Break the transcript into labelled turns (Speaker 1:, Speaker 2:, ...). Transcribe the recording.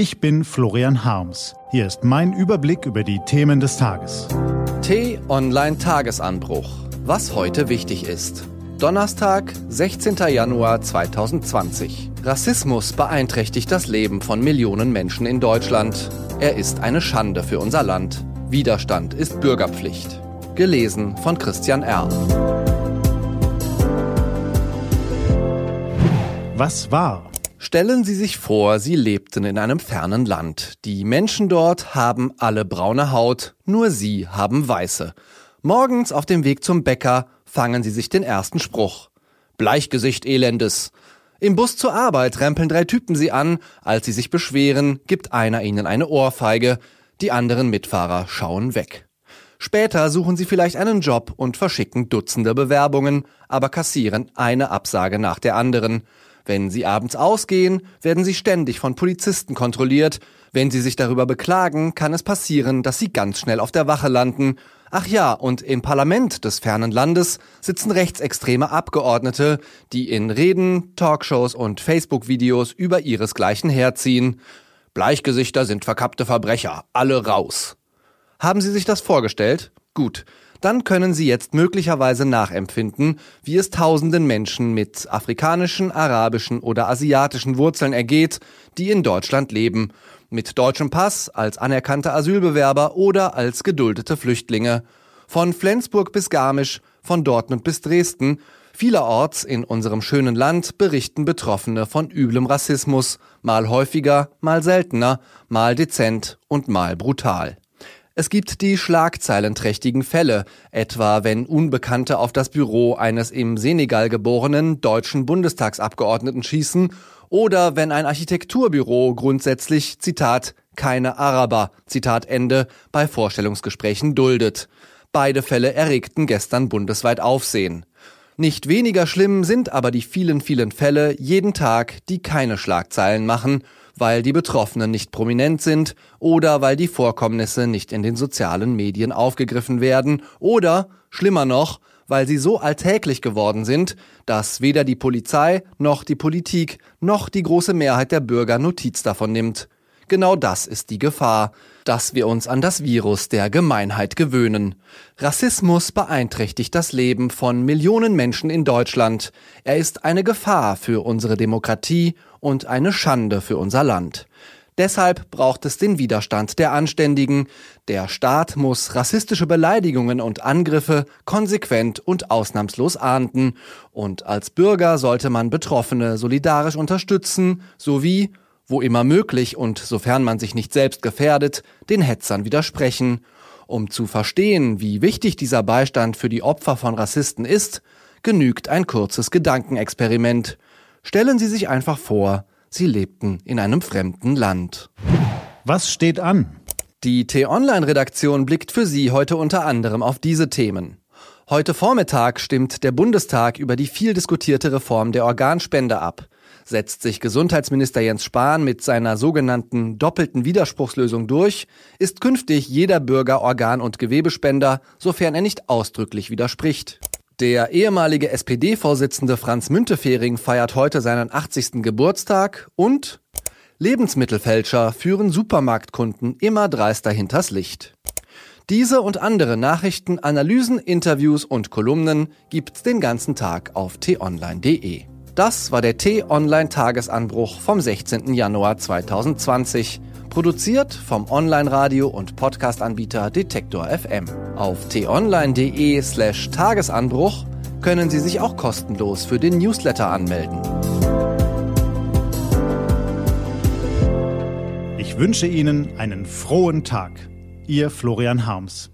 Speaker 1: Ich bin Florian Harms. Hier ist mein Überblick über die Themen des Tages.
Speaker 2: T-Online Tagesanbruch. Was heute wichtig ist. Donnerstag, 16. Januar 2020. Rassismus beeinträchtigt das Leben von Millionen Menschen in Deutschland. Er ist eine Schande für unser Land. Widerstand ist Bürgerpflicht. Gelesen von Christian R.
Speaker 1: Was war?
Speaker 2: Stellen Sie sich vor, Sie lebten in einem fernen Land. Die Menschen dort haben alle braune Haut, nur Sie haben weiße. Morgens auf dem Weg zum Bäcker fangen Sie sich den ersten Spruch. Bleichgesicht Elendes. Im Bus zur Arbeit rempeln drei Typen Sie an. Als Sie sich beschweren, gibt einer Ihnen eine Ohrfeige. Die anderen Mitfahrer schauen weg. Später suchen Sie vielleicht einen Job und verschicken Dutzende Bewerbungen, aber kassieren eine Absage nach der anderen. Wenn Sie abends ausgehen, werden Sie ständig von Polizisten kontrolliert. Wenn Sie sich darüber beklagen, kann es passieren, dass Sie ganz schnell auf der Wache landen. Ach ja, und im Parlament des fernen Landes sitzen rechtsextreme Abgeordnete, die in Reden, Talkshows und Facebook-Videos über ihresgleichen herziehen. Bleichgesichter sind verkappte Verbrecher, alle raus. Haben Sie sich das vorgestellt? Gut, dann können Sie jetzt möglicherweise nachempfinden, wie es tausenden Menschen mit afrikanischen, arabischen oder asiatischen Wurzeln ergeht, die in Deutschland leben, mit deutschem Pass, als anerkannte Asylbewerber oder als geduldete Flüchtlinge. Von Flensburg bis Garmisch, von Dortmund bis Dresden, vielerorts in unserem schönen Land berichten Betroffene von üblem Rassismus, mal häufiger, mal seltener, mal dezent und mal brutal. Es gibt die schlagzeilenträchtigen Fälle, etwa wenn Unbekannte auf das Büro eines im Senegal geborenen deutschen Bundestagsabgeordneten schießen oder wenn ein Architekturbüro grundsätzlich, Zitat, keine Araber, Zitat Ende, bei Vorstellungsgesprächen duldet. Beide Fälle erregten gestern bundesweit Aufsehen. Nicht weniger schlimm sind aber die vielen, vielen Fälle jeden Tag, die keine Schlagzeilen machen weil die Betroffenen nicht prominent sind oder weil die Vorkommnisse nicht in den sozialen Medien aufgegriffen werden oder, schlimmer noch, weil sie so alltäglich geworden sind, dass weder die Polizei noch die Politik noch die große Mehrheit der Bürger Notiz davon nimmt. Genau das ist die Gefahr, dass wir uns an das Virus der Gemeinheit gewöhnen. Rassismus beeinträchtigt das Leben von Millionen Menschen in Deutschland. Er ist eine Gefahr für unsere Demokratie und eine Schande für unser Land. Deshalb braucht es den Widerstand der Anständigen. Der Staat muss rassistische Beleidigungen und Angriffe konsequent und ausnahmslos ahnden. Und als Bürger sollte man Betroffene solidarisch unterstützen sowie wo immer möglich und sofern man sich nicht selbst gefährdet, den Hetzern widersprechen. Um zu verstehen, wie wichtig dieser Beistand für die Opfer von Rassisten ist, genügt ein kurzes Gedankenexperiment. Stellen Sie sich einfach vor, Sie lebten in einem fremden Land.
Speaker 1: Was steht an?
Speaker 2: Die T-Online-Redaktion blickt für Sie heute unter anderem auf diese Themen. Heute Vormittag stimmt der Bundestag über die viel diskutierte Reform der Organspende ab setzt sich Gesundheitsminister Jens Spahn mit seiner sogenannten doppelten Widerspruchslösung durch, ist künftig jeder Bürger Organ- und Gewebespender, sofern er nicht ausdrücklich widerspricht. Der ehemalige SPD-Vorsitzende Franz Müntefering feiert heute seinen 80. Geburtstag und Lebensmittelfälscher führen Supermarktkunden immer dreister hinters Licht. Diese und andere Nachrichten, Analysen, Interviews und Kolumnen gibt's den ganzen Tag auf t-online.de. Das war der T-Online-Tagesanbruch vom 16. Januar 2020. Produziert vom Online-Radio- und Podcast-Anbieter Detektor FM. Auf t-online.de slash Tagesanbruch können Sie sich auch kostenlos für den Newsletter anmelden.
Speaker 1: Ich wünsche Ihnen einen frohen Tag. Ihr Florian Harms.